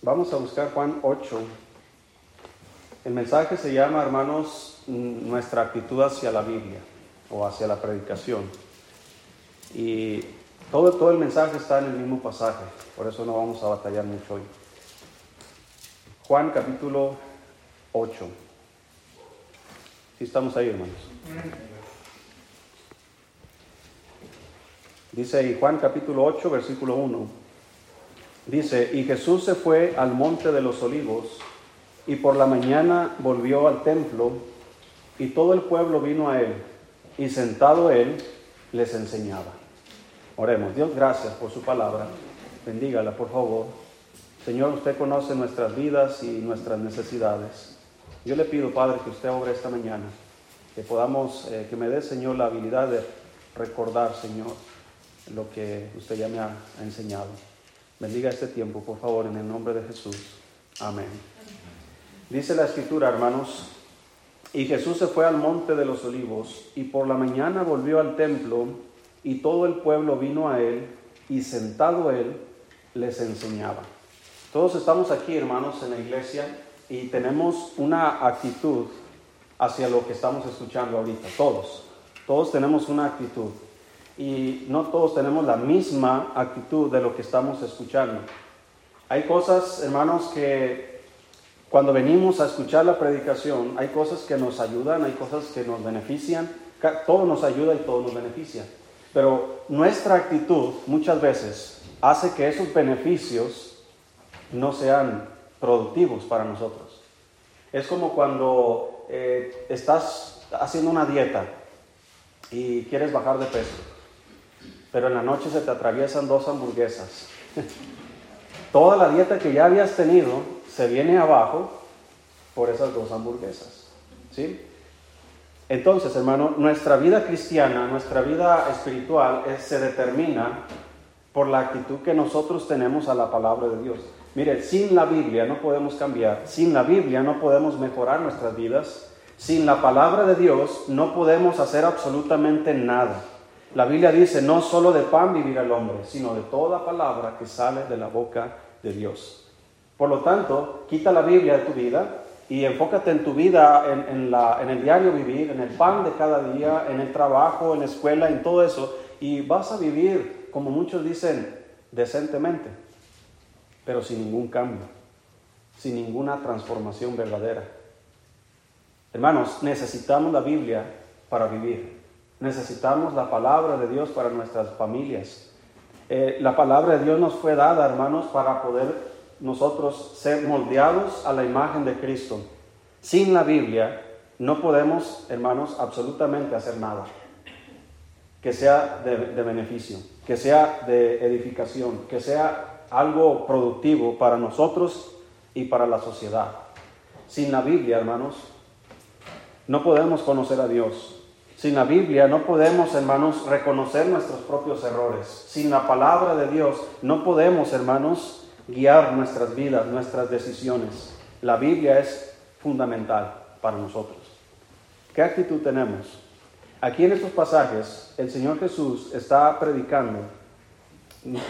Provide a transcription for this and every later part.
Vamos a buscar Juan 8. El mensaje se llama, hermanos, nuestra actitud hacia la Biblia o hacia la predicación. Y todo, todo el mensaje está en el mismo pasaje, por eso no vamos a batallar mucho hoy. Juan capítulo 8. Si estamos ahí, hermanos. Dice ahí Juan capítulo 8, versículo 1. Dice, y Jesús se fue al monte de los olivos y por la mañana volvió al templo y todo el pueblo vino a él y sentado él les enseñaba. Oremos, Dios, gracias por su palabra. Bendígala, por favor. Señor, usted conoce nuestras vidas y nuestras necesidades. Yo le pido, Padre, que usted obre esta mañana, que podamos, eh, que me dé, Señor, la habilidad de recordar, Señor, lo que usted ya me ha, enseñado. Bendiga este tiempo, por favor, en el nombre de Jesús. Amén. Dice la escritura, hermanos, y Jesús se fue al monte de los olivos y por la mañana volvió al templo y todo el pueblo vino a él y sentado él les enseñaba. Todos estamos aquí, hermanos, en la iglesia y tenemos una actitud hacia lo que estamos escuchando ahorita. Todos, todos tenemos una actitud y no todos tenemos la misma actitud de lo que estamos escuchando. Hay cosas, hermanos, que cuando venimos a escuchar la predicación, hay cosas que nos ayudan, hay cosas que nos benefician, todo nos ayuda y todo nos beneficia. Pero nuestra actitud muchas veces hace que esos beneficios no sean productivos para nosotros. Es como cuando eh, estás haciendo una dieta y quieres bajar de peso, pero en la noche se te atraviesan dos hamburguesas. Toda la dieta que ya habías tenido se viene abajo por esas dos hamburguesas. ¿Sí? Entonces, hermano, nuestra vida cristiana, nuestra vida espiritual se determina por la actitud que nosotros tenemos a la palabra de Dios. Mire, sin la Biblia no podemos cambiar, sin la Biblia no podemos mejorar nuestras vidas, sin la palabra de Dios no podemos hacer absolutamente nada. La Biblia dice, no solo de pan vivirá el hombre, sino de toda palabra que sale de la boca de Dios. Por lo tanto, quita la Biblia de tu vida y enfócate en tu vida, en, la, en el diario vivir, en el pan de cada día, en el trabajo, en la escuela, en todo eso, y vas a vivir, como muchos dicen, decentemente, pero sin ningún cambio, sin ninguna transformación verdadera. Hermanos, necesitamos la Biblia para vivir. Necesitamos la palabra de Dios para nuestras familias. Eh, la palabra de Dios nos fue dada, hermanos, para poder nosotros ser moldeados a la imagen de Cristo. Sin la Biblia no podemos, hermanos, absolutamente hacer nada que sea de, beneficio, que sea de edificación, que sea algo productivo para nosotros y para la sociedad. Sin la Biblia, hermanos, no podemos conocer a Dios. Sin la Biblia no podemos, hermanos, reconocer nuestros propios errores. Sin la palabra de Dios no podemos, hermanos, guiar nuestras vidas, nuestras decisiones. La Biblia es fundamental para nosotros. ¿Qué actitud tenemos? Aquí en estos pasajes el Señor Jesús está predicando.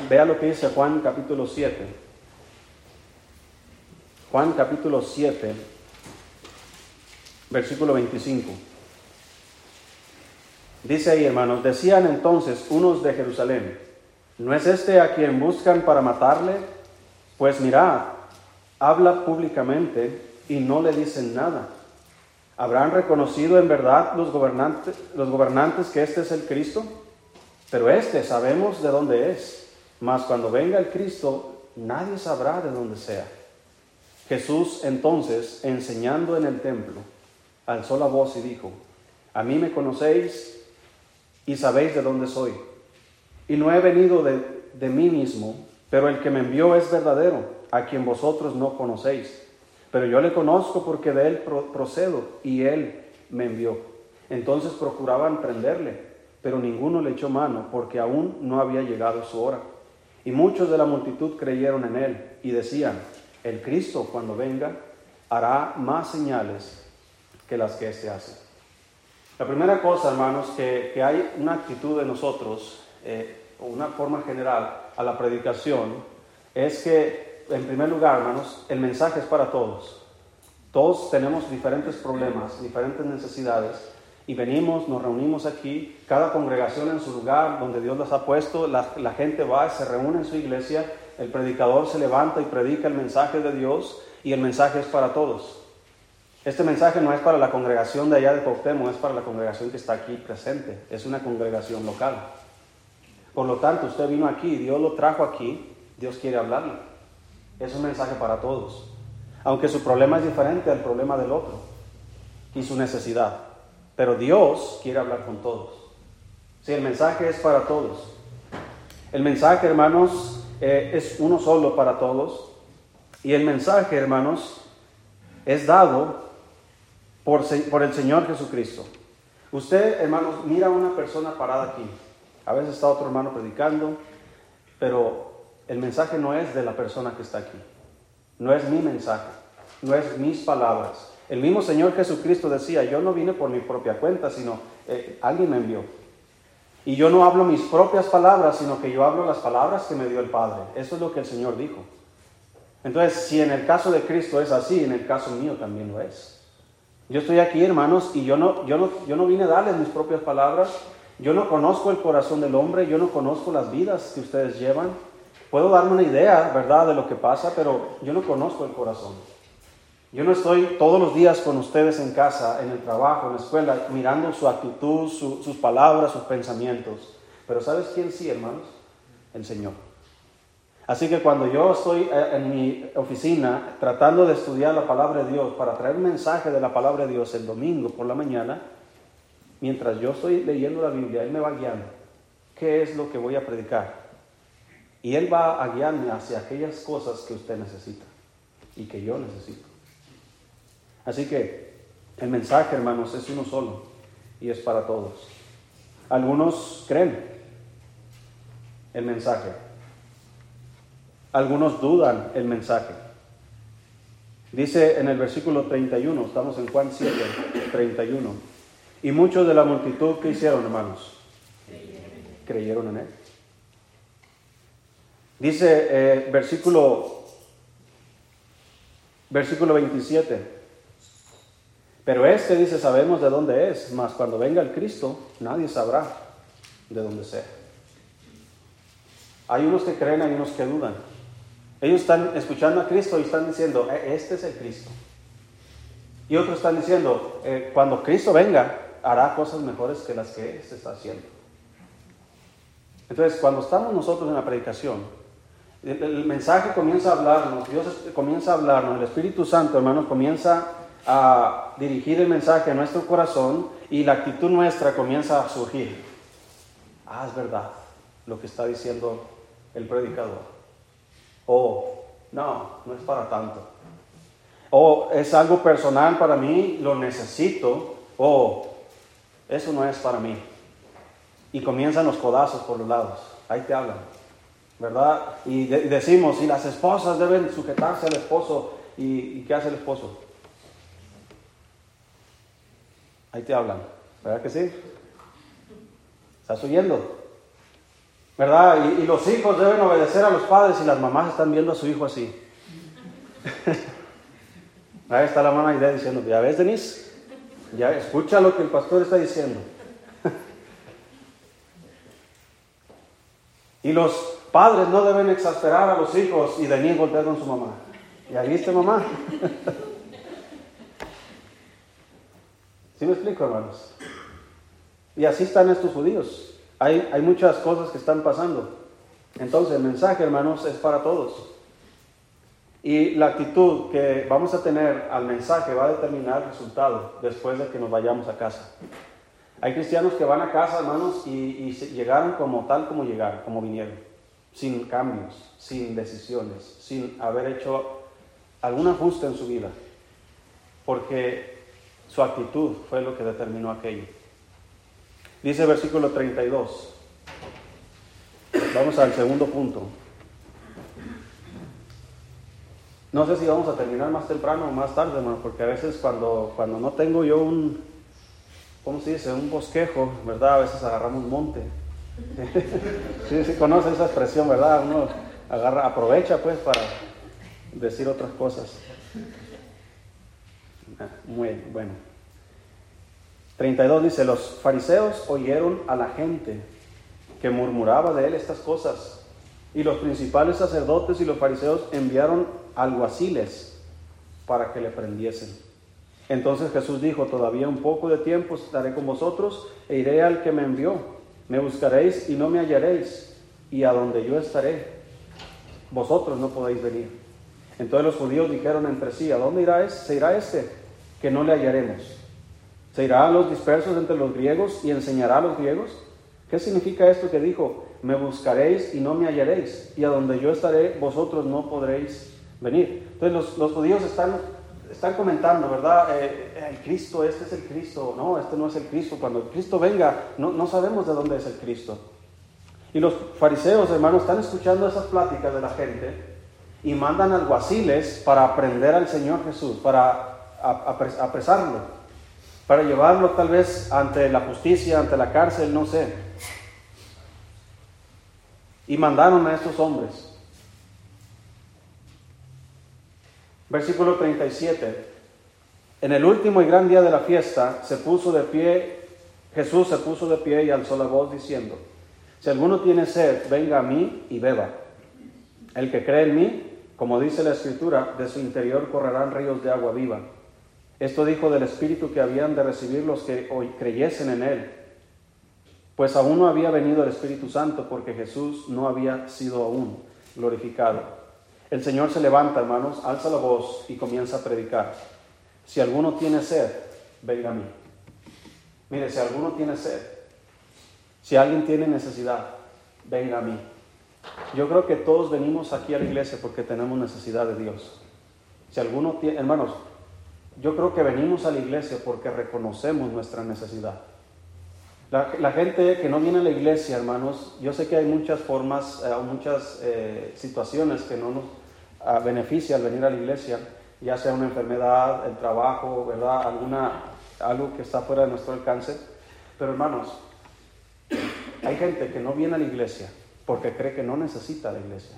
Vea lo que dice Juan capítulo 7. Juan capítulo 7, versículo 25. Dice ahí, hermanos, decían entonces unos de Jerusalén, ¿no es este a quien buscan para matarle? Pues mirad, habla públicamente y no le dicen nada. ¿Habrán reconocido en verdad los gobernantes, los gobernantes que este es el Cristo? Pero este sabemos de dónde es, mas cuando venga el Cristo nadie sabrá de dónde sea. Jesús entonces, enseñando en el templo, alzó la voz y dijo, a mí me conocéis y sabéis de dónde soy. Y no he venido de, de mí mismo, pero el que me envió es verdadero, a quien vosotros no conocéis. Pero yo le conozco porque de él procedo y él me envió. Entonces procuraban prenderle, pero ninguno le echó mano porque aún no había llegado su hora. Y muchos de la multitud creyeron en él y decían, el Cristo cuando venga hará más señales que las que éste hace. La primera cosa, hermanos, que, que hay una actitud de nosotros, eh, una forma general, a la predicación es que en primer lugar, hermanos, el mensaje es para todos. Todos tenemos diferentes problemas, diferentes necesidades y venimos, nos reunimos aquí, cada congregación en su lugar donde Dios las ha puesto, la, la gente va, se reúne en su iglesia, el predicador se levanta y predica el mensaje de Dios y el mensaje es para todos. Este mensaje no es para la congregación de allá de Cuauhtémoc, es para la congregación que está aquí presente, es una congregación local. Por lo tanto, usted vino aquí, Dios lo trajo aquí, Dios quiere hablarle. Es un mensaje para todos. Aunque su problema es diferente al problema del otro y su necesidad. Pero Dios quiere hablar con todos. Si el mensaje es para todos. El mensaje, hermanos, eh, es uno solo para todos. Y el mensaje, hermanos, es dado por, el Señor Jesucristo. Usted, hermanos, mira a una persona parada aquí. A veces está otro hermano predicando, pero el mensaje no es de la persona que está aquí. No es mi mensaje, no es mis palabras. El mismo Señor Jesucristo decía, yo no vine por mi propia cuenta, sino eh, alguien me envió. Y yo no hablo mis propias palabras, sino que yo hablo las palabras que me dio el Padre. Eso es lo que el Señor dijo. Entonces, si en el caso de Cristo es así, en el caso mío también lo es. Yo estoy aquí, hermanos, y yo no, yo no, yo no vine a darles mis propias palabras, yo no conozco el corazón del hombre, yo no conozco las vidas que ustedes llevan. Puedo darme una idea, ¿verdad?, de lo que pasa, pero yo no conozco el corazón. Yo no estoy todos los días con ustedes en casa, en el trabajo, en la escuela, mirando su actitud, sus palabras, sus pensamientos. Pero ¿sabes quién sí, hermanos? El Señor. Así que cuando yo estoy eh, en mi oficina tratando de estudiar la palabra de Dios para traer mensaje de la palabra de Dios el domingo por la mañana, mientras yo estoy leyendo la Biblia, Él me va guiando. ¿Qué es lo que voy a predicar? Y Él va a guiarme hacia aquellas cosas que usted necesita y que yo necesito. Así que el mensaje, hermanos, es uno solo y es para todos. Algunos creen el mensaje. Algunos dudan el mensaje. Dice en el versículo 31, estamos en Juan 7, 31. Y muchos de la multitud que hicieron, hermanos, creyeron en él. Dice eh, versículo, versículo 27. Pero este dice, sabemos de dónde es, mas cuando venga el Cristo, nadie sabrá de dónde sea. Hay unos que creen, hay unos que dudan. Ellos están escuchando a Cristo y están diciendo, e, este es el Cristo. Y otros están diciendo, eh, cuando Cristo venga, hará cosas mejores que las que se está haciendo. Entonces, cuando estamos nosotros en la predicación, el, mensaje comienza a hablarnos, Dios comienza a hablarnos, el Espíritu Santo, hermanos, comienza a dirigir el mensaje a nuestro corazón y la actitud nuestra comienza a surgir. Ah, es verdad lo que está diciendo el predicador. O, no, no es para tanto. O es algo personal para mí, lo necesito. O eso no es para mí. Y comienzan los codazos por los lados. Ahí te hablan. ¿Verdad? Y, decimos, y las esposas deben sujetarse al esposo. ¿Y, qué hace el esposo? Ahí te hablan. ¿Verdad que sí? ¿Estás oyendo? ¿Verdad? Y, los hijos deben obedecer a los padres y las mamás están viendo a su hijo así. Ahí está la mamá idea diciendo, ya ves, Denise, ya escucha lo que el pastor está diciendo. y los padres no deben exasperar a los hijos y venir voltear con su mamá. ¿Ya viste mamá? ¿Sí me explico, hermanos? Y así están estos judíos. Hay, muchas cosas que están pasando. Entonces el mensaje, hermanos, es para todos. Y la actitud que vamos a tener al mensaje va a determinar el resultado después de que nos vayamos a casa. Hay cristianos que van a casa, hermanos, y, llegaron como tal como llegaron, como vinieron, sin cambios, sin decisiones, sin haber hecho algún ajuste en su vida, porque su actitud fue lo que determinó aquello. Dice versículo 32. Vamos al segundo punto. No sé si vamos a terminar más temprano o más tarde, porque a veces cuando, cuando no tengo yo un, ¿cómo se dice? Un bosquejo, ¿verdad? A veces agarramos un monte. sí, sí, conoce esa expresión, ¿verdad? Uno agarra, aprovecha pues para, decir otras cosas. Ah, muy bueno. 32 dice, los fariseos oyeron a la gente que murmuraba de él estas cosas, y los principales sacerdotes y los fariseos enviaron alguaciles para que le prendiesen. Entonces Jesús dijo, todavía un poco de tiempo estaré con vosotros e iré al que me envió. Me buscaréis y no me hallaréis, y a donde yo estaré, vosotros no podéis venir. Entonces los judíos dijeron entre sí, ¿a dónde irá este? se irá este? Que no le hallaremos. ¿Se irá a los dispersos entre los griegos y enseñará a los griegos? ¿Qué significa esto que dijo? Me buscaréis y no me hallaréis, y a donde yo estaré, vosotros no podréis venir. Entonces los, judíos están, están comentando, ¿verdad? Eh, el Cristo, este es el Cristo. No, este no es el Cristo. Cuando el Cristo venga, no, no sabemos de dónde es el Cristo. Y los fariseos, hermanos, están escuchando esas pláticas de la gente y mandan alguaciles para aprender al Señor Jesús, para apresarlo, para llevarlo tal vez ante la justicia, ante la cárcel, no sé. Y mandaron a estos hombres. Versículo 37. En el último y gran día de la fiesta se puso de pie, Jesús se puso de pie y alzó la voz diciendo, si alguno tiene sed, venga a mí y beba. El que cree en mí, como dice la Escritura, de su interior correrán ríos de agua viva. Esto dijo del Espíritu que habían de recibir los que hoy creyesen en Él, pues aún no había venido el Espíritu Santo porque Jesús no había sido aún glorificado. El Señor se levanta, hermanos, alza la voz y comienza a predicar. Si alguno tiene sed, venga a mí. Mire, si alguno tiene sed, si alguien tiene necesidad, venga a mí. Yo creo que todos venimos aquí a la iglesia porque tenemos necesidad de Dios. Si alguno tiene, hermanos, yo creo que venimos a la iglesia porque reconocemos nuestra necesidad. La, gente que no viene a la iglesia, hermanos, yo sé que hay muchas formas, eh, muchas eh, situaciones que no nos uh, beneficia al venir a la iglesia, ya sea una enfermedad, el trabajo, ¿verdad? Alguna, algo que está fuera de nuestro alcance. Pero hermanos, hay gente que no viene a la iglesia porque cree que no necesita la iglesia.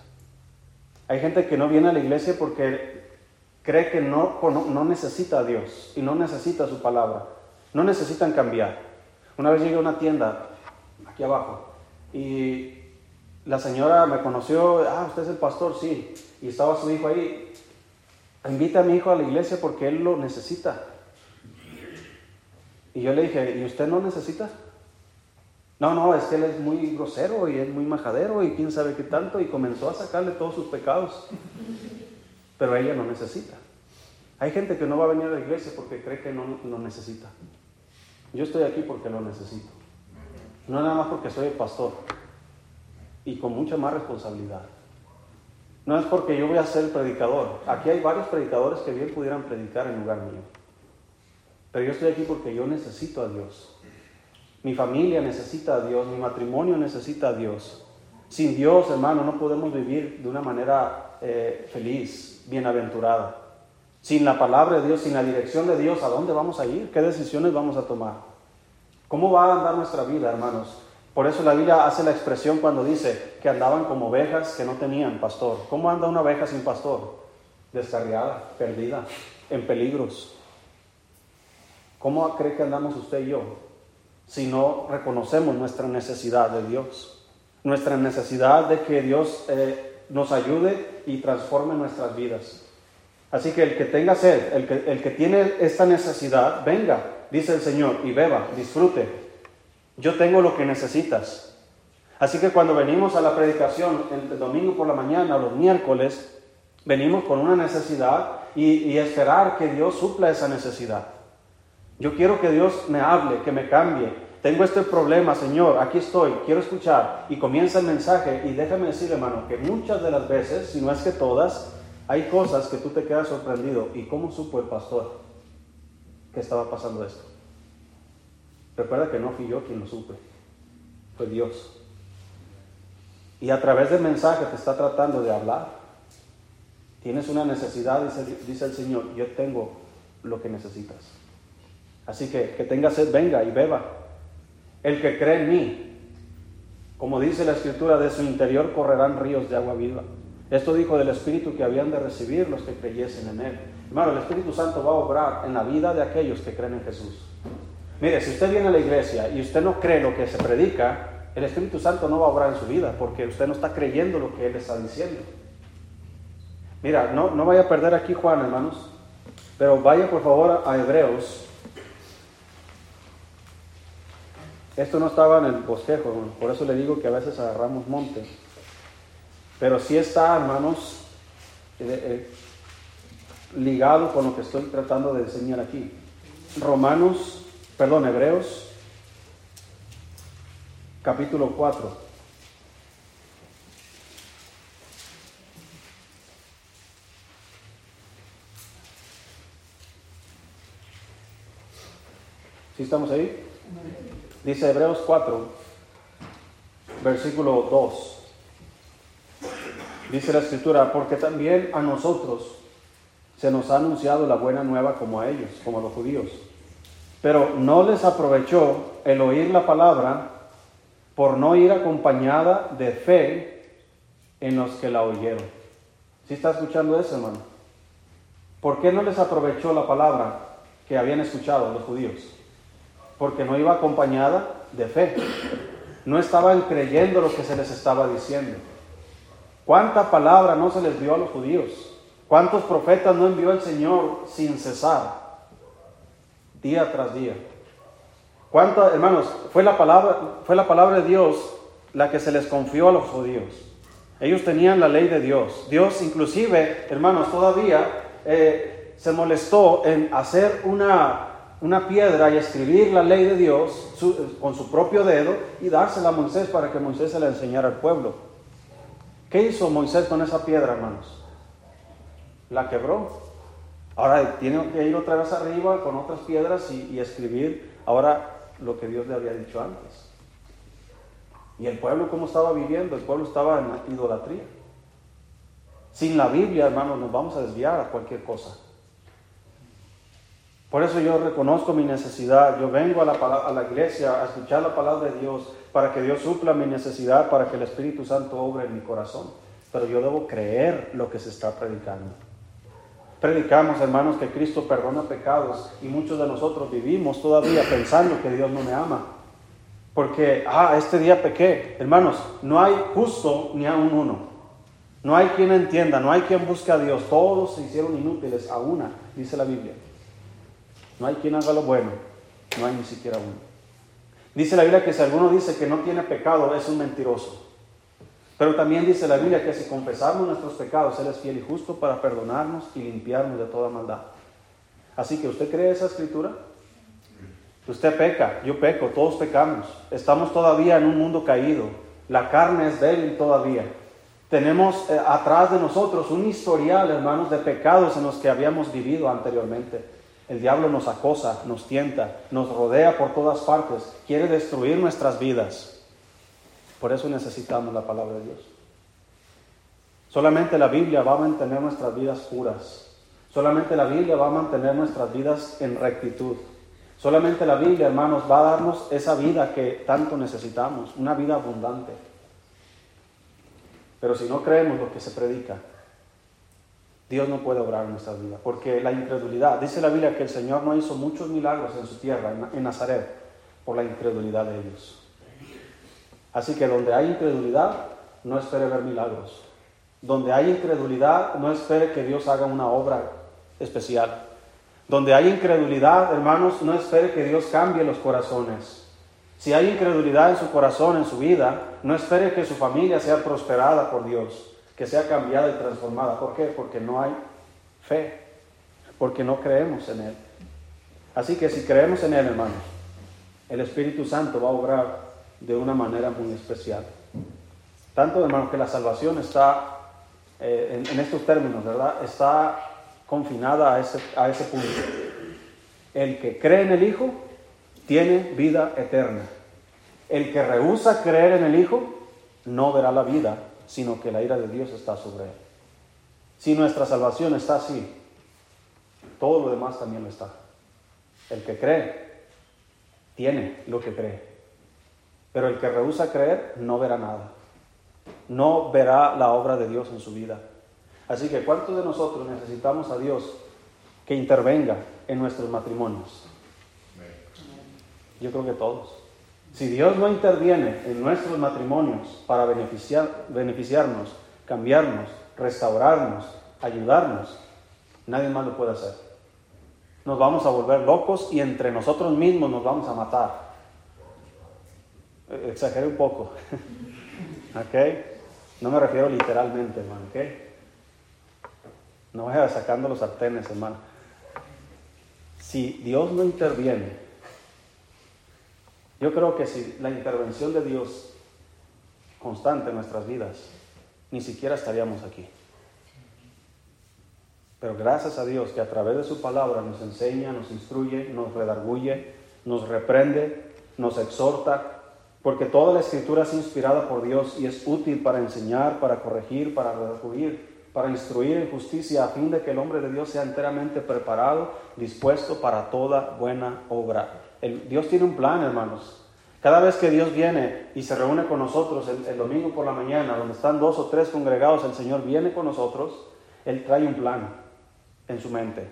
Hay gente que no viene a la iglesia porque cree que no, no, necesita a Dios y no necesita su palabra. No necesitan cambiar. Una vez llegué a una tienda, aquí abajo, y la señora me conoció, ah, usted es el pastor, sí, y estaba su hijo ahí. Invita a mi hijo a la iglesia porque él lo necesita. Y yo le dije, ¿y usted no necesita? No, no, es que él es muy grosero y es muy majadero y quién sabe qué tanto y comenzó a sacarle todos sus pecados. Pero ella no necesita. Hay gente que no va a venir a la iglesia porque cree que no lo necesita. Yo estoy aquí porque lo necesito. No nada más porque soy el pastor y con mucha más responsabilidad. No es porque yo voy a ser predicador. Aquí hay varios predicadores que bien pudieran predicar en lugar mío. Pero yo estoy aquí porque yo necesito a Dios. Mi familia necesita a Dios, mi matrimonio necesita a Dios. Sin Dios, hermano, no podemos vivir de una manera eh, feliz, bienaventurada. Sin la palabra de Dios, sin la dirección de Dios, ¿a dónde vamos a ir? ¿Qué decisiones vamos a tomar? ¿Cómo va a andar nuestra vida, hermanos? Por eso la Biblia hace la expresión cuando dice que andaban como ovejas que no tenían pastor. ¿Cómo anda una oveja sin pastor? Descarriada, perdida, en peligros. ¿Cómo cree que andamos usted y yo? si no reconocemos nuestra necesidad de Dios, nuestra necesidad de que Dios eh, nos ayude y transforme nuestras vidas. Así que el que tenga sed, el que, el que tiene esta necesidad, venga, dice el Señor, y beba, disfrute. Yo tengo lo que necesitas. Así que cuando venimos a la predicación el domingo por la mañana, los miércoles, venimos con una necesidad y esperar que Dios supla esa necesidad. Yo quiero que Dios me hable, que me cambie. Tengo este problema, Señor, aquí estoy, quiero escuchar. Y comienza el mensaje y déjame decir, hermano, que muchas de las veces, si no es que todas, hay cosas que tú te quedas sorprendido. ¿Y cómo supo el pastor que estaba pasando esto? Recuerda que no fui yo quien lo supe, fue Dios. Y a través del mensaje te está tratando de hablar. Tienes una necesidad, dice, dice el Señor, yo tengo lo que necesitas. Así que que tenga sed, venga y beba. El que cree en mí, como dice la escritura, de su interior correrán ríos de agua viva. Esto dijo del Espíritu que habían de recibir los que creyesen en Él. Hermano, el Espíritu Santo va a obrar en la vida de aquellos que creen en Jesús. Mire, si usted viene a la iglesia y usted no cree lo que se predica, el Espíritu Santo no va a obrar en su vida porque usted no está creyendo lo que Él está diciendo. Mira, no, no vaya a perder aquí Juan, hermanos, pero vaya por favor a Hebreos. Esto no estaba en el bosquejo, por eso le digo que a veces agarramos monte. Pero sí está, hermanos, eh, eh, ligado con lo que estoy tratando de enseñar aquí. Romanos, perdón, Hebreos, capítulo 4. ¿Sí estamos ahí? Dice Hebreos 4, versículo 2. Dice la escritura, porque también a nosotros se nos ha anunciado la buena nueva como a ellos, como a los judíos. Pero no les aprovechó el oír la palabra por no ir acompañada de fe en los que la oyeron. ¿Sí está escuchando eso, hermano? ¿Por qué no les aprovechó la palabra que habían escuchado los judíos? Porque no iba acompañada de fe. No estaban creyendo lo que se les estaba diciendo. ¿Cuánta palabra no se les dio a los judíos? ¿Cuántos profetas no envió el Señor sin cesar? Día tras día. ¿Cuántas, hermanos, fue la, palabra, fue la palabra de Dios la que se les confió a los judíos? Ellos tenían la ley de Dios. Dios inclusive, hermanos, todavía eh, se molestó en hacer una, una piedra y escribir la ley de Dios con su propio dedo y dársela a Moisés para que Moisés se la enseñara al pueblo. ¿Qué hizo Moisés con esa piedra, hermanos? La quebró. Ahora tiene que ir otra vez arriba con otras piedras y, escribir ahora lo que Dios le había dicho antes. ¿Y el pueblo cómo estaba viviendo? El pueblo estaba en idolatría. Sin la Biblia, hermanos, nos vamos a desviar a cualquier cosa. Por eso yo reconozco mi necesidad. Yo vengo a la, a la iglesia a escuchar la palabra de Dios para que Dios supla mi necesidad, para que el Espíritu Santo obre en mi corazón. Pero yo debo creer lo que se está predicando. Predicamos, hermanos, que Cristo perdona pecados y muchos de nosotros vivimos todavía pensando que Dios no me ama. Porque, ah, este día pequé. Hermanos, no hay justo ni a un uno. No hay quien entienda, no hay quien busque a Dios. Todos se hicieron inútiles a una, dice la Biblia. No hay quien haga lo bueno, no hay ni siquiera uno. Dice la Biblia que si alguno dice que no tiene pecado, es un mentiroso. Pero también dice la Biblia que si confesamos nuestros pecados, Él es fiel y justo para perdonarnos y limpiarnos de toda maldad. Así que usted cree esa escritura. Usted peca, yo peco, todos pecamos. Estamos todavía en un mundo caído. La carne es débil todavía. Tenemos eh, atrás de nosotros un historial, hermanos, de pecados en los que habíamos vivido anteriormente. El diablo nos acosa, nos tienta, nos rodea por todas partes, quiere destruir nuestras vidas. Por eso necesitamos la palabra de Dios. Solamente la Biblia va a mantener nuestras vidas puras. Solamente la Biblia va a mantener nuestras vidas en rectitud. Solamente la Biblia, hermanos, va a darnos esa vida que tanto necesitamos, una vida abundante. Pero si no creemos lo que se predica, Dios no puede obrar en nuestra vida, porque la incredulidad, dice la Biblia que el Señor no hizo muchos milagros en su tierra, en Nazaret, por la incredulidad de ellos. Así que donde hay incredulidad, no espere ver milagros. Donde hay incredulidad, no espere que Dios haga una obra especial. Donde hay incredulidad, hermanos, no espere que Dios cambie los corazones. Si hay incredulidad en su corazón, en su vida, no espere que su familia sea prosperada por Dios que sea cambiada y transformada. ¿Por qué? Porque no hay fe, porque no creemos en Él. Así que si creemos en Él, hermanos, el Espíritu Santo va a obrar de una manera muy especial. Tanto, hermanos, que la salvación está, eh, en, estos términos, ¿verdad? Está confinada a ese, a ese punto. El que cree en el Hijo tiene vida eterna. El que rehúsa creer en el Hijo no verá la vida, sino que la ira de Dios está sobre él. Si nuestra salvación está así, todo lo demás también lo está. El que cree, tiene lo que cree. Pero el que rehúsa creer, no verá nada. no verá la obra de Dios en su vida. Así que, ¿cuántos de nosotros necesitamos a Dios que intervenga en nuestros matrimonios? Yo creo que todos. Si Dios no interviene en nuestros matrimonios para beneficiar, beneficiarnos, cambiarnos, restaurarnos, ayudarnos, nadie más lo puede hacer. Nos vamos a volver locos y entre nosotros mismos nos vamos a matar. Eh, exageré un poco. ¿Ok? No me refiero literalmente, hermano. ¿Ok? No vaya sacando los sartenes, hermano. Si Dios no interviene, yo creo que si la intervención de Dios constante en nuestras vidas, ni siquiera estaríamos aquí. Pero gracias a Dios que a través de su palabra nos enseña, nos instruye, nos redarguye, nos reprende, nos exhorta, porque toda la escritura es inspirada por Dios y es útil para enseñar, para corregir, para redarguir, para instruir en justicia, a fin de que el hombre de Dios sea enteramente preparado, dispuesto para toda buena obra. El, Dios tiene un plan, hermanos. Cada vez que Dios viene y se reúne con nosotros el, domingo por la mañana, donde están dos o tres congregados, el Señor viene con nosotros, Él trae un plan en su mente.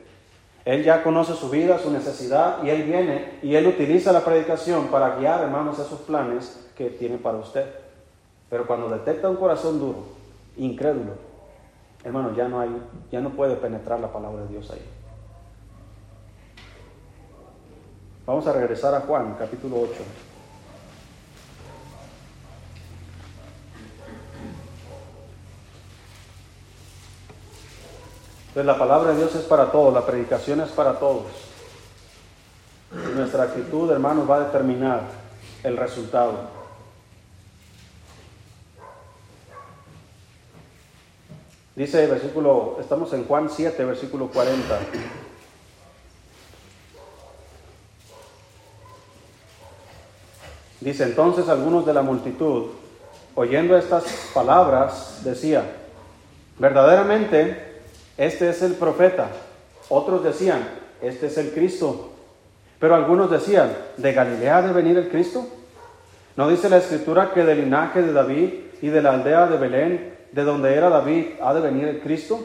Él ya conoce su vida, su necesidad, y Él viene y Él utiliza la predicación para guiar, hermanos, esos planes que tiene para usted. Pero cuando detecta un corazón duro, incrédulo, hermano, ya no hay, ya no puede penetrar la palabra de Dios ahí. Vamos a regresar a Juan, capítulo 8. Entonces la palabra de Dios es para todos, la predicación es para todos. nuestra actitud, hermanos, va a determinar el resultado. Dice el versículo, estamos en Juan 7, versículo 40. Dice entonces algunos de la multitud, oyendo estas palabras, decía, verdaderamente este es el profeta. Otros decían, este es el Cristo. Pero algunos decían, ¿de Galilea ha de venir el Cristo? ¿No dice la escritura que del linaje de David y de la aldea de Belén, de donde era David, ha de venir el Cristo?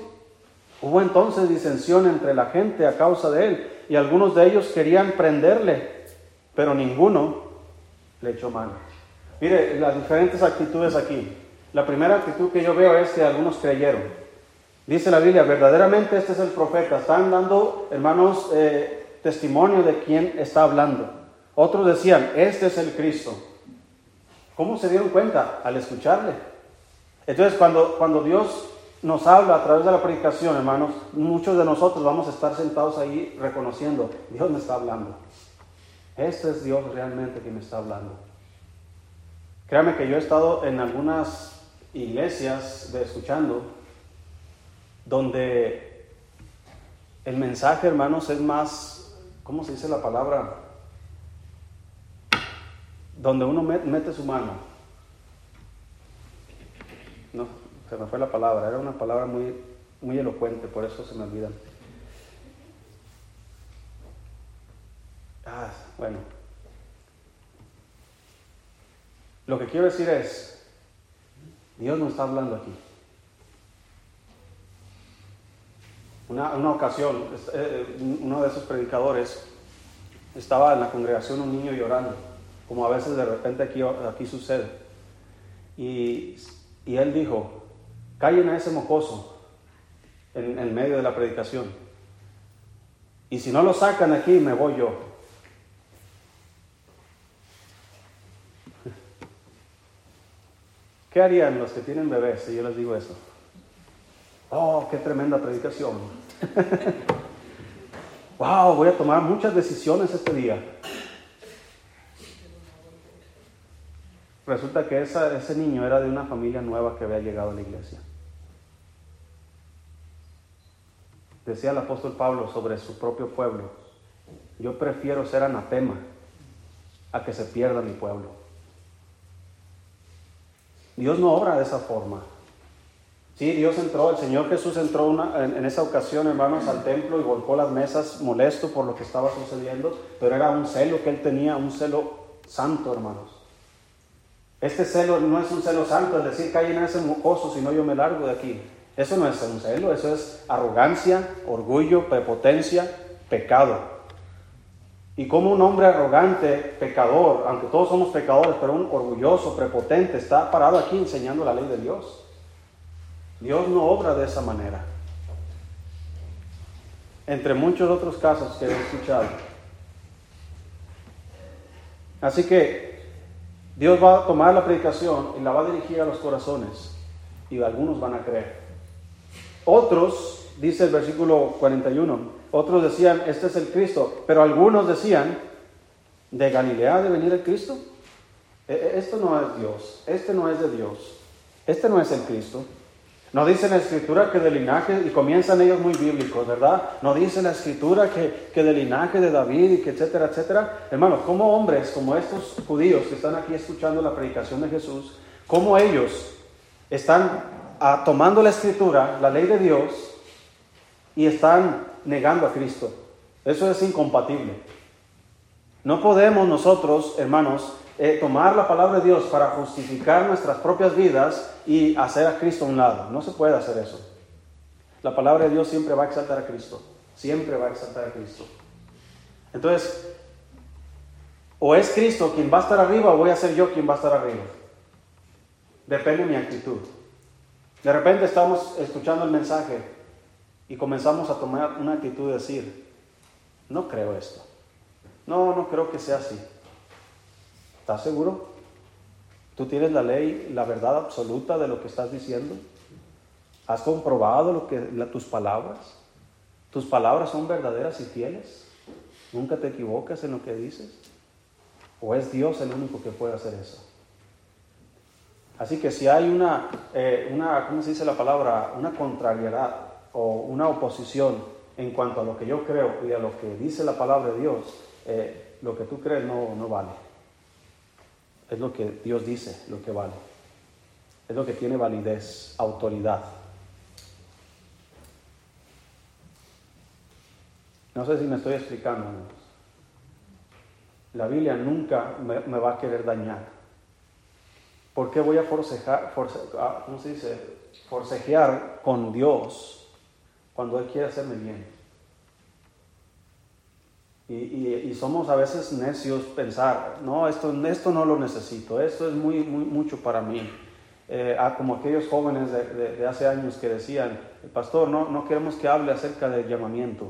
Hubo entonces disensión entre la gente a causa de él, y algunos de ellos querían prenderle, pero ninguno le echó mano. Mire las diferentes actitudes aquí. La primera actitud que yo veo es que algunos creyeron. Dice la Biblia, verdaderamente este es el profeta. Están dando, hermanos, eh, testimonio de quién está hablando. Otros decían, este es el Cristo. ¿Cómo se dieron cuenta? Al escucharle. Entonces, cuando, cuando Dios nos habla a través de la predicación, hermanos, muchos de nosotros vamos a estar sentados ahí reconociendo, Dios me está hablando. Este es Dios realmente que me está hablando. Créame que yo he estado en algunas iglesias de escuchando donde el mensaje, hermanos, es más, ¿cómo se dice la palabra? Donde uno mete su mano. No, se me fue la palabra, era una palabra muy, muy elocuente, por eso se me olvida. Ah, bueno. Lo que quiero decir es, Dios no está hablando aquí. Una, ocasión, eh, uno de esos predicadores estaba en la congregación un niño llorando, como a veces de repente aquí, sucede. Y, y él dijo, callen a ese mocoso en, en medio de la predicación. Y si no lo sacan aquí, me voy yo. ¿Qué harían los que tienen bebés si yo les digo eso? Oh, qué tremenda predicación. wow, voy a tomar muchas decisiones este día. Resulta que ese niño era de una familia nueva que había llegado a la iglesia. Decía el apóstol Pablo sobre su propio pueblo, yo prefiero ser anatema a que se pierda mi pueblo. Dios no obra de esa forma. Sí, Dios entró, el Señor Jesús entró en, esa ocasión, hermanos, al templo y volcó las mesas molesto por lo que estaba sucediendo, pero era un celo que él tenía, un celo santo, hermanos. Este celo no es un celo santo, es decir, cae en ese mocoso, si no yo me largo de aquí. Eso no es un celo, eso es arrogancia, orgullo, prepotencia, pecado. Y como un hombre arrogante, pecador, aunque todos somos pecadores, pero un orgulloso, prepotente, está parado aquí enseñando la ley de Dios. Dios no obra de esa manera. Entre muchos otros casos que he escuchado. Así que Dios va a tomar la predicación y la va a dirigir a los corazones y algunos van a creer. Otros, dice el versículo 41, otros decían, este es el Cristo, pero algunos decían, ¿de Galilea de venir el Cristo? E, e, esto no es Dios, este no es de Dios, este no es el Cristo. No dice la escritura que del linaje, y comienzan ellos muy bíblicos, ¿verdad? No dice la escritura que, que del linaje de David y que etcétera, etcétera. Hermanos, como hombres, como estos judíos que están aquí escuchando la predicación de Jesús, como ellos están ah, tomando la escritura, la ley de Dios, y están negando a Cristo. Eso es incompatible. No podemos nosotros, hermanos, eh, tomar la palabra de Dios para justificar nuestras propias vidas y hacer a Cristo a un lado. No se puede hacer eso. La palabra de Dios siempre va a exaltar a Cristo. Siempre va a exaltar a Cristo. Entonces, o es Cristo quien va a estar arriba o voy a ser yo quien va a estar arriba. Depende de mi actitud. De repente estamos escuchando el mensaje y comenzamos a tomar una actitud de decir, no creo esto. No, no creo que sea así. ¿Estás seguro? ¿Tú tienes la ley, la verdad absoluta de lo que estás diciendo? ¿Has comprobado lo que, tus palabras? ¿Tus palabras son verdaderas y fieles? ¿Nunca te equivocas en lo que dices? ¿O es Dios el único que puede hacer eso? Así que si hay una, eh, una ¿cómo se dice la palabra? Una contrariedad o una oposición en cuanto a lo que yo creo y a lo que dice la palabra de Dios, eh, lo que tú crees no, no vale. Es lo que Dios dice, lo que vale. Es lo que tiene validez, autoridad. No sé si me estoy explicando. La Biblia nunca me, va a querer dañar. ¿Por qué voy a forcejar, ah, ¿cómo se dice? forcejear con Dios cuando Él quiere hacerme bien? Y, somos a veces necios pensar, no, esto, esto no lo necesito, esto es muy, muy mucho para mí. Eh, como aquellos jóvenes de, hace años que decían, pastor, no, no queremos que hable acerca del llamamiento,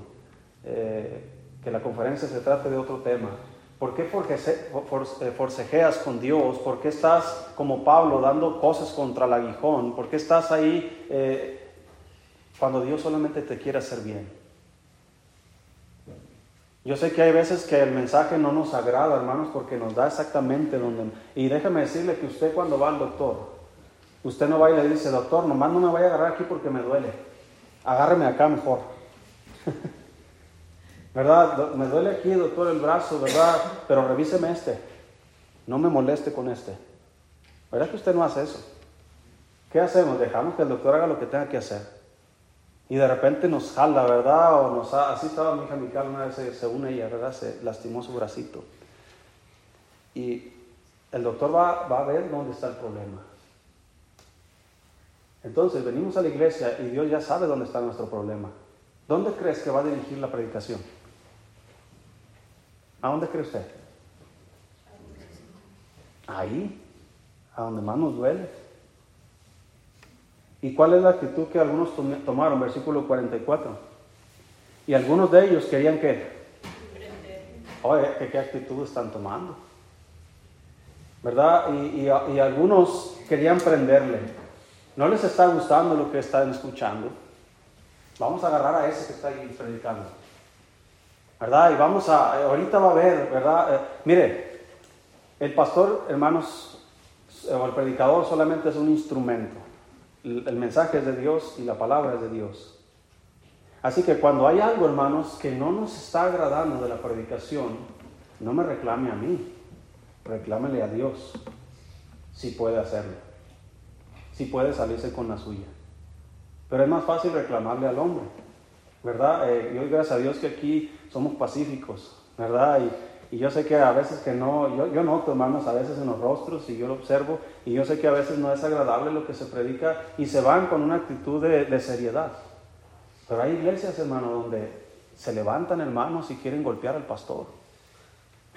eh, que la conferencia se trate de otro tema. ¿Por qué eh, forcejeas con Dios? ¿Por qué estás como Pablo dando cosas contra el aguijón? ¿Por qué estás ahí cuando Dios solamente te quiere hacer bien? Yo sé que hay veces que el mensaje no nos agrada, hermanos, porque nos da exactamente donde... Y déjame decirle que usted cuando va al doctor, usted no va y le dice, doctor, nomás no me vaya a agarrar aquí porque me duele. Agárreme acá mejor. ¿Verdad? Me duele aquí, doctor, el brazo, ¿verdad? Pero revíseme este. No me moleste con este. ¿Verdad que usted no hace eso? ¿Qué hacemos? Dejamos que el doctor haga lo que tenga que hacer y de repente nos jala, ¿verdad? O nos así estaba mi hija Mical una vez, se, une ella, ¿verdad? Se lastimó su bracito. Y el doctor va, va a ver dónde está el problema. Entonces venimos a la iglesia y Dios ya sabe dónde está nuestro problema. ¿Dónde crees que va a dirigir la predicación? ¿A dónde cree usted? Ahí, a donde más nos duele. ¿Y cuál es la actitud que algunos tomaron? Versículo 44. Y algunos de ellos querían que, oye, ¿qué, actitud están tomando? ¿Verdad? Y, y, algunos querían prenderle. No les está gustando lo que están escuchando. Vamos a agarrar a ese que está ahí predicando. ¿Verdad? Y vamos a, ahorita va a ver, ¿verdad? Eh, mire, el pastor, hermanos, o el predicador solamente es un instrumento. El mensaje es de Dios y la palabra es de Dios. Así que cuando hay algo, hermanos, que no nos está agradando de la predicación, no me reclame a mí, reclámele a Dios, si puede hacerlo, si puede salirse con la suya. Pero es más fácil reclamarle al hombre, ¿verdad? Eh, y hoy gracias a Dios que aquí somos pacíficos, ¿verdad? Y yo sé que a veces que no, yo, yo noto, hermanos, a veces en los rostros y yo lo observo, y yo sé que a veces no es agradable lo que se predica y se van con una actitud de, de seriedad. Pero hay iglesias, hermano, donde se levantan hermanos y quieren golpear al pastor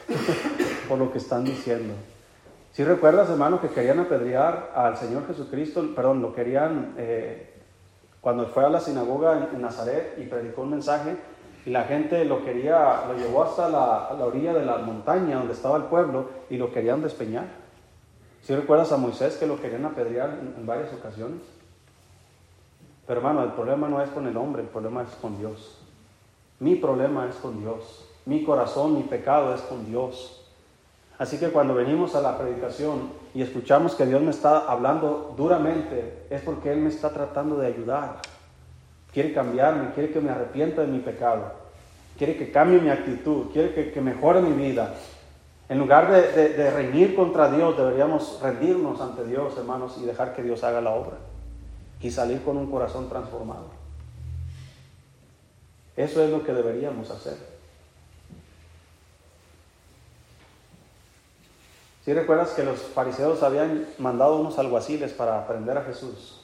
por lo que están diciendo. Si recuerdas, hermano, que querían apedrear al Señor Jesucristo, perdón, lo querían eh, cuando fue a la sinagoga en, Nazaret y predicó un mensaje, y la gente lo quería, lo llevó hasta la, la orilla de la montaña donde estaba el pueblo y lo querían despeñar. Si recuerdas a Moisés que lo querían apedrear en, en varias ocasiones. Pero hermano, el problema no es con el hombre, el problema es con Dios. Mi problema es con Dios. Mi corazón, mi pecado es con Dios. Así que cuando venimos a la predicación y escuchamos que Dios me está hablando duramente, es porque Él me está tratando de ayudar. Quiere cambiarme, quiere que me arrepienta de mi pecado, quiere que cambie mi actitud, quiere que, mejore mi vida. En lugar de, de reñir contra Dios, deberíamos rendirnos ante Dios, hermanos, y dejar que Dios haga la obra y salir con un corazón transformado. Eso es lo que deberíamos hacer. Si recuerdas que los fariseos habían mandado unos alguaciles para aprender a Jesús.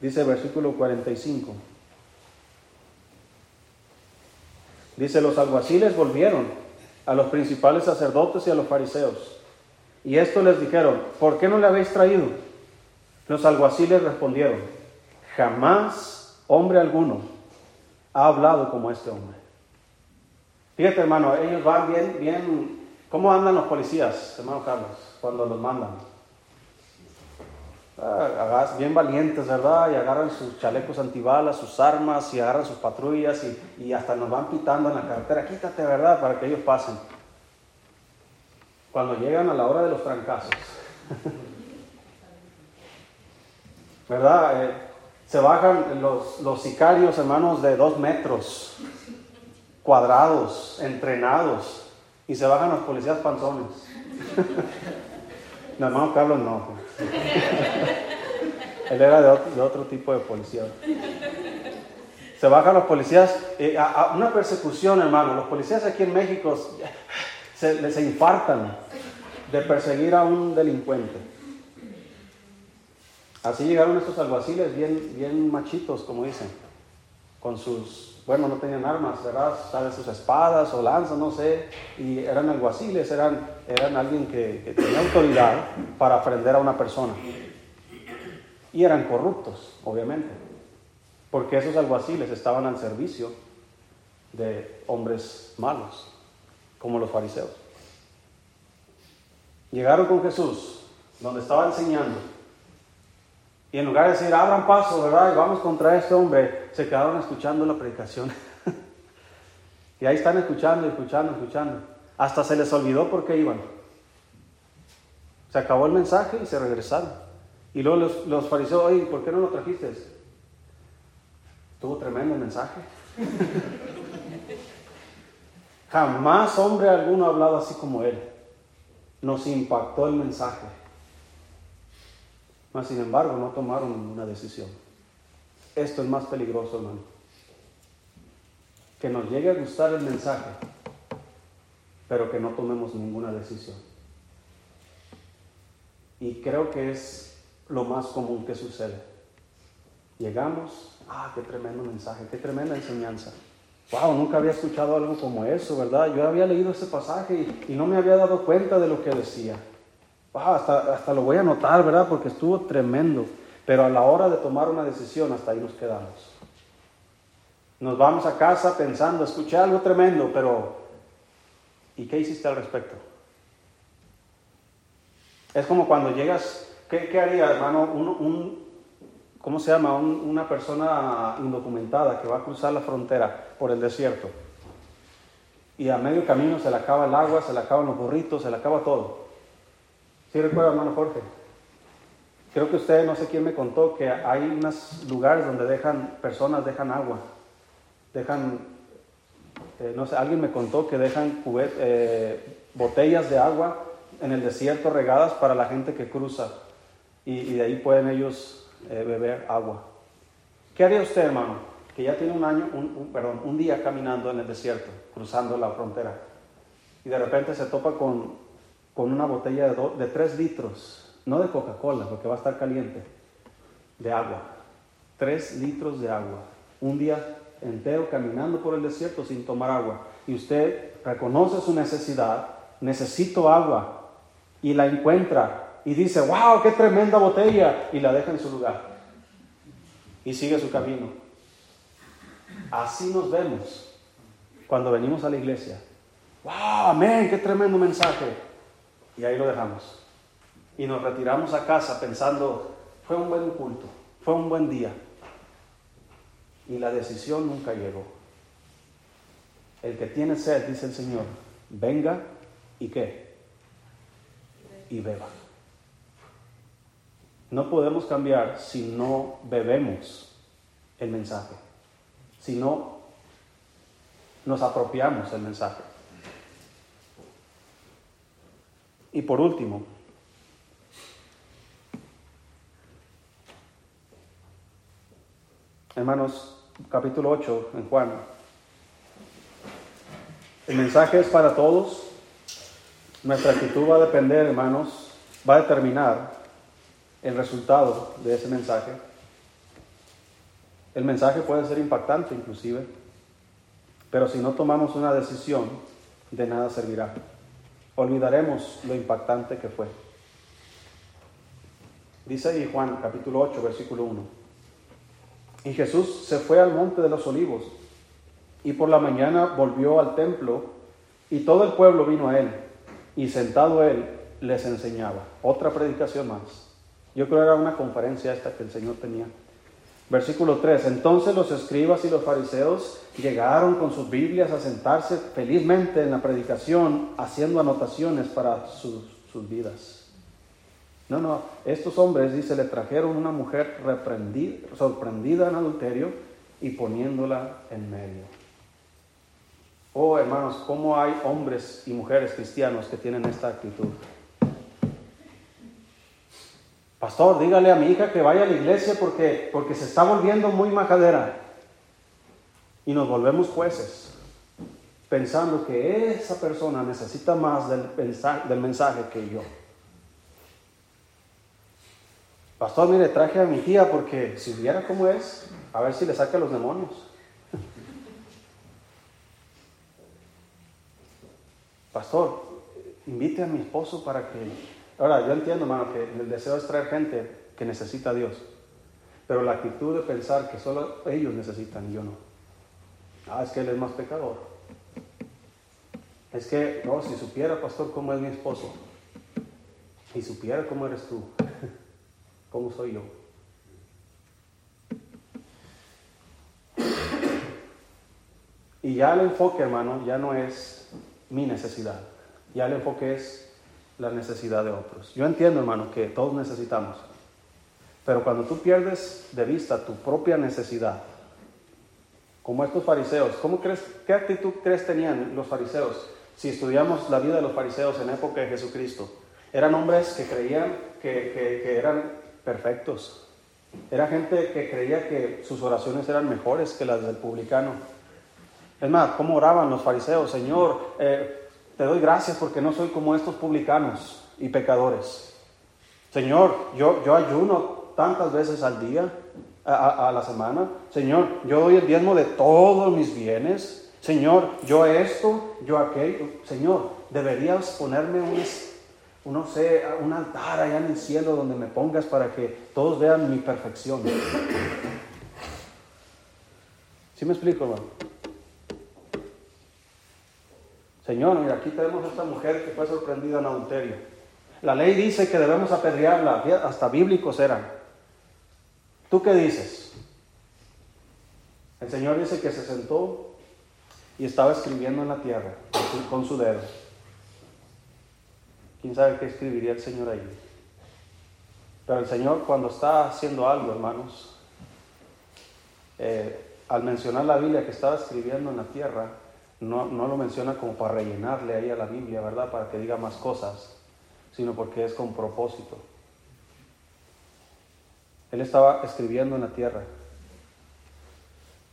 Dice el versículo 45. Dice, los alguaciles volvieron a los principales sacerdotes y a los fariseos. Y esto les dijeron, ¿por qué no le habéis traído? Los alguaciles respondieron, jamás hombre alguno ha hablado como este hombre. Fíjate hermano, ellos van bien, bien ¿Cómo andan los policías, hermano Carlos, cuando los mandan? Ah, bien valientes, ¿verdad? Y agarran sus chalecos antibalas, sus armas, y agarran sus patrullas, y, hasta nos van pitando en la carretera. Quítate, ¿verdad? Para que ellos pasen. Cuando llegan a la hora de los trancazos, ¿verdad? Eh, se bajan los, los sicarios, hermanos, de dos metros, cuadrados, entrenados y se bajan los policías panzones. no, hermano Carlos no. Él era de otro, tipo de policía. Se bajan los policías, eh, a, una persecución, hermano. Los policías aquí en México se, se infartan de perseguir a un delincuente. Así llegaron estos alguaciles bien, bien machitos, como dicen, con sus bueno, no tenían armas. ¿Sabes? Sus espadas o lanzas, no sé, y eran alguaciles, eran, eran alguien que, tenía autoridad para prender a una persona. Y eran corruptos, obviamente, porque esos alguaciles estaban al servicio de hombres malos, como los fariseos. Llegaron con Jesús, donde estaba enseñando, y en lugar de decir, abran paso, ¿verdad? Y vamos contra este hombre, se quedaron escuchando la predicación. y ahí están escuchando, escuchando, escuchando. Hasta se les olvidó por qué iban. Se acabó el mensaje y se regresaron. Y luego los, fariseos, oye, ¿por qué no lo trajiste? Tuvo tremendo mensaje. Jamás hombre alguno ha hablado así como él. Nos impactó el mensaje. Mas, sin embargo, no tomaron una decisión. Esto es más peligroso, hermano. Que nos llegue a gustar el mensaje, pero que no tomemos ninguna decisión. Y creo que es lo más común que sucede. Llegamos, ah, qué tremendo mensaje, qué tremenda enseñanza. Wow, nunca había escuchado algo como eso, ¿verdad? Yo había leído ese pasaje y, no me había dado cuenta de lo que decía hasta, hasta lo voy a anotar, ¿verdad? Porque estuvo tremendo. Pero a la hora de tomar una decisión, hasta ahí nos quedamos. Nos vamos a casa pensando, escuché algo tremendo, pero ¿y qué hiciste al respecto? Es como cuando llegas, ¿qué, qué haría, hermano? ¿Cómo se llama? una persona indocumentada que va a cruzar la frontera por el desierto. Y a medio camino se le acaba el agua, se le acaban los burritos, se le acaba todo. ¿Sí recuerda, hermano Jorge? Creo que usted, no sé quién me contó, que hay unos lugares donde dejan, personas dejan agua, dejan, eh, no sé, alguien me contó que dejan eh, botellas de agua en el desierto regadas para la gente que cruza y, de ahí pueden ellos eh, beber agua. ¿Qué haría usted, hermano, que ya tiene un año, un, perdón, un día caminando en el desierto, cruzando la frontera? y de repente se topa con, con una botella de, de 3 litros, no de Coca-Cola, porque va a estar caliente, de agua. 3 litros de agua. Un día entero caminando por el desierto sin tomar agua. Y usted reconoce su necesidad, necesito agua, y la encuentra y dice, wow, qué tremenda botella, y la deja en su lugar. Y sigue su camino. Así nos vemos cuando venimos a la iglesia. ¡Wow! ¡Amén! ¡Qué tremendo mensaje! Y ahí lo dejamos. Y nos retiramos a casa pensando, fue un buen culto, fue un buen día. Y la decisión nunca llegó. El que tiene sed, dice el Señor, venga y qué? Y beba. No podemos cambiar si no bebemos el mensaje, si no nos apropiamos del mensaje. Y por último, hermanos, capítulo 8 en Juan. El mensaje es para todos. Nuestra actitud va a depender, hermanos, va a determinar el resultado de ese mensaje. El mensaje puede ser impactante inclusive, pero si no tomamos una decisión, de nada servirá olvidaremos lo impactante que fue. Dice ahí Juan capítulo 8, versículo 1. Y Jesús se fue al monte de los olivos y por la mañana volvió al templo y todo el pueblo vino a él y sentado él les enseñaba. Otra predicación más. Yo creo que era una conferencia esta que el Señor tenía. Versículo 3. Entonces los escribas y los fariseos llegaron con sus Biblias a sentarse felizmente en la predicación, haciendo anotaciones para sus, vidas. No, no, estos hombres, dice, le trajeron una mujer reprendida, sorprendida en adulterio y poniéndola en medio. Oh, hermanos, ¿cómo hay hombres y mujeres cristianos que tienen esta actitud? Pastor, dígale a mi hija que vaya a la iglesia porque, porque se está volviendo muy majadera. Y nos volvemos jueces, pensando que esa persona necesita más del, del mensaje que yo. Pastor, mire, traje a mi tía porque si viera cómo es, a ver si le saca los demonios. Pastor, invite a mi esposo para que Ahora, yo entiendo, hermano, que el deseo es traer gente que necesita a Dios. Pero la actitud de pensar que solo ellos necesitan y yo no. Ah, es que él es más pecador. Es que, no, si supiera, pastor, cómo es mi esposo. Y supiera cómo eres tú. ¿Cómo soy yo? Y ya el enfoque, hermano, ya no es mi necesidad. Ya el enfoque es la necesidad de otros. Yo entiendo, hermano, que todos necesitamos. Pero cuando tú pierdes de vista tu propia necesidad, como estos fariseos, ¿cómo crees, ¿qué actitud crees tenían los fariseos? Si estudiamos la vida de los fariseos en época de Jesucristo, eran hombres que creían que, que, eran perfectos. Era gente que creía que sus oraciones eran mejores que las del publicano. Es más, ¿cómo oraban los fariseos? Señor, eh, te doy gracias porque no soy como estos publicanos y pecadores. Señor, yo, yo ayuno tantas veces al día, a, la semana. Señor, yo doy el diezmo de todos mis bienes. Señor, yo esto, yo aquello. Señor, deberías ponerme un, no sé, un altar allá en el cielo donde me pongas para que todos vean mi perfección. ¿Sí me explico, hermano? Señor, mira, aquí tenemos a esta mujer que fue sorprendida en adulterio. La ley dice que debemos apedrearla, hasta bíblicos eran. ¿Tú qué dices? El Señor dice que se sentó y estaba escribiendo en la tierra con su dedo. ¿Quién sabe qué escribiría el Señor ahí? Pero el Señor cuando está haciendo algo, hermanos, eh, al mencionar la Biblia que estaba escribiendo en la tierra, no, lo menciona como para rellenarle ahí a la Biblia, ¿verdad? Para que diga más cosas, sino porque es con propósito. Él estaba escribiendo en la tierra.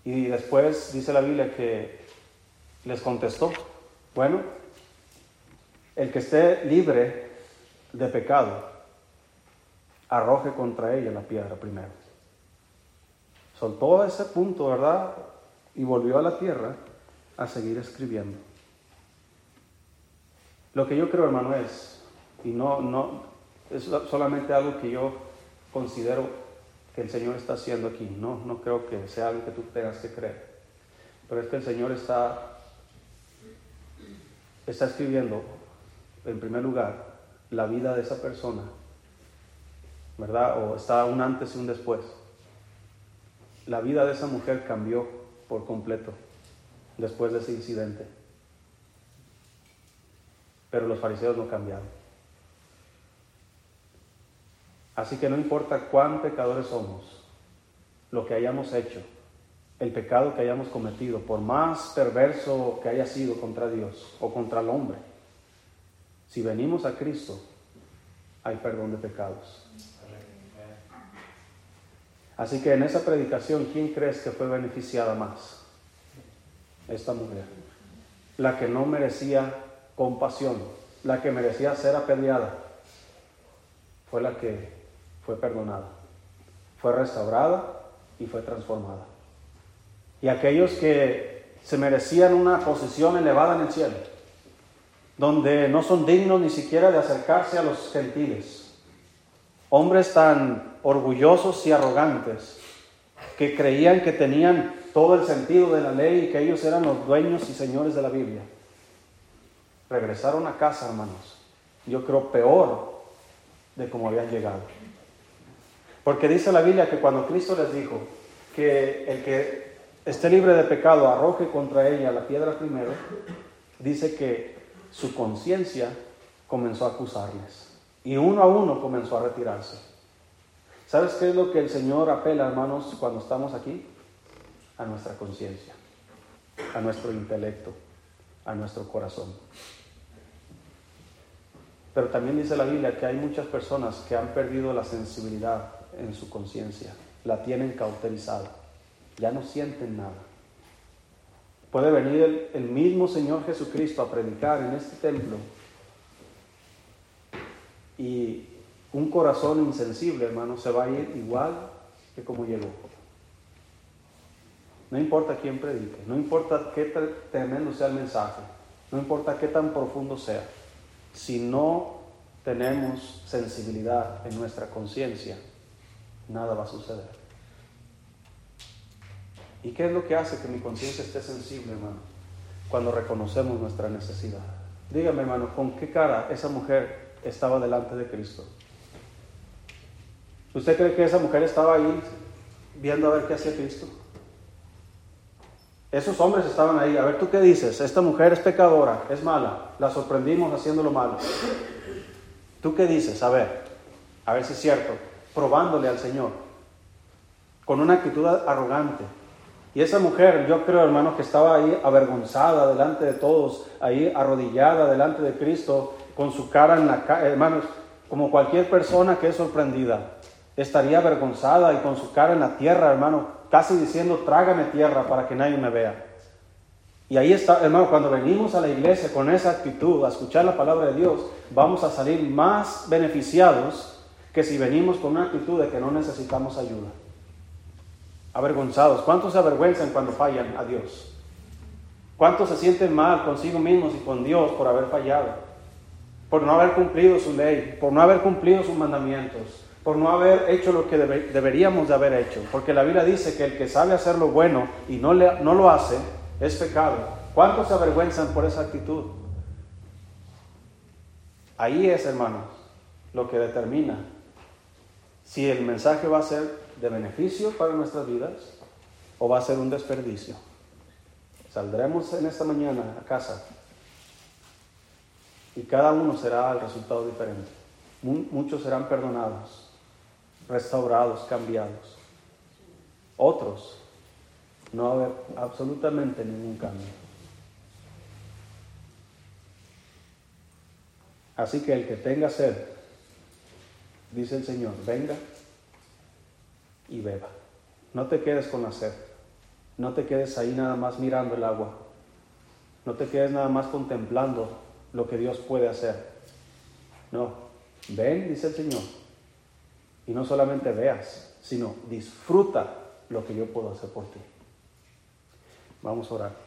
Y después dice la Biblia que les contestó, bueno, el que esté libre de pecado, arroje contra ella la piedra primero. Soltó ese punto, ¿verdad? Y volvió a la tierra a seguir escribiendo. Lo que yo creo, hermano, es, y no, no, es solamente algo que yo considero que el Señor está haciendo aquí. No, no creo que sea algo que tú tengas que creer. Pero es que el Señor está, está escribiendo, en primer lugar, la vida de esa persona, ¿verdad? O está un antes y un después. La vida de esa mujer cambió por completo después de ese incidente. Pero los fariseos no cambiaron. Así que no importa cuán pecadores somos, lo que hayamos hecho, el pecado que hayamos cometido, por más perverso que haya sido contra Dios o contra el hombre, si venimos a Cristo, hay perdón de pecados. Así que en esa predicación, ¿quién crees que fue beneficiada más? Esta mujer. La que no merecía compasión, la que merecía ser apedreada, fue la que fue perdonada, fue restaurada y fue transformada. Y aquellos que se merecían una posición elevada en el cielo, donde no son dignos ni siquiera de acercarse a los gentiles, hombres tan orgullosos y arrogantes que creían que tenían todo el sentido de la ley y que ellos eran los dueños y señores de la Biblia. Regresaron a casa, hermanos. Yo creo peor de como habían llegado. Porque dice la Biblia que cuando Cristo les dijo que el que esté libre de pecado arroje contra ella la piedra primero, dice que su conciencia comenzó a acusarles. Y uno a uno comenzó a retirarse. ¿Sabes qué es lo que el Señor apela, hermanos, cuando estamos aquí? A nuestra conciencia, a nuestro intelecto, a nuestro corazón. Pero también dice la Biblia que hay muchas personas que han perdido la sensibilidad en su conciencia, la tienen cauterizada, ya no sienten nada. Puede venir el, mismo Señor Jesucristo a predicar en este templo y un corazón insensible, hermano, se va a ir igual que como llegó. No importa quién predique, no importa qué tremendo sea el mensaje, no importa qué tan profundo sea, si no tenemos sensibilidad en nuestra conciencia, nada va a suceder. ¿Y qué es lo que hace que mi conciencia esté sensible, hermano? Cuando reconocemos nuestra necesidad. Dígame, hermano, ¿con qué cara esa mujer estaba delante de Cristo? ¿Usted cree que esa mujer estaba ahí viendo a ver qué hacía Cristo? Esos hombres estaban ahí. A ver, ¿tú qué dices? Esta mujer es pecadora, es mala. La sorprendimos haciéndolo malo. ¿Tú qué dices? A ver, a ver si es cierto. Probándole al Señor. Con una actitud arrogante. Y esa mujer, yo creo, hermano, que estaba ahí avergonzada delante de todos, ahí arrodillada delante de Cristo, con su cara en la cara, hermanos, como cualquier persona que es sorprendida estaría avergonzada y con su cara en la tierra, hermano, casi diciendo, trágame tierra para que nadie me vea. Y ahí está, hermano, cuando venimos a la iglesia con esa actitud, a escuchar la palabra de Dios, vamos a salir más beneficiados que si venimos con una actitud de que no necesitamos ayuda. Avergonzados. ¿Cuántos se avergüenzan cuando fallan a Dios? ¿Cuántos se sienten mal consigo mismos y con Dios por haber fallado? Por no haber cumplido su ley, por no haber cumplido sus mandamientos por no haber hecho lo que deberíamos de haber hecho. Porque la Biblia dice que el que sabe hacer lo bueno y no, lo hace, es pecado. ¿Cuántos se avergüenzan por esa actitud? Ahí es, hermanos, lo que determina si el mensaje va a ser de beneficio para nuestras vidas o va a ser un desperdicio. Saldremos en esta mañana a casa y cada uno será el resultado diferente. Muchos serán perdonados, restaurados, cambiados. Otros, no haber absolutamente ningún cambio. Así que el que tenga sed, dice el Señor, venga y beba. No te quedes con la sed. No te quedes ahí nada más mirando el agua. No te quedes nada más contemplando lo que Dios puede hacer. No, ven, dice el Señor, y no solamente veas, sino disfruta lo que yo puedo hacer por ti. Vamos a orar.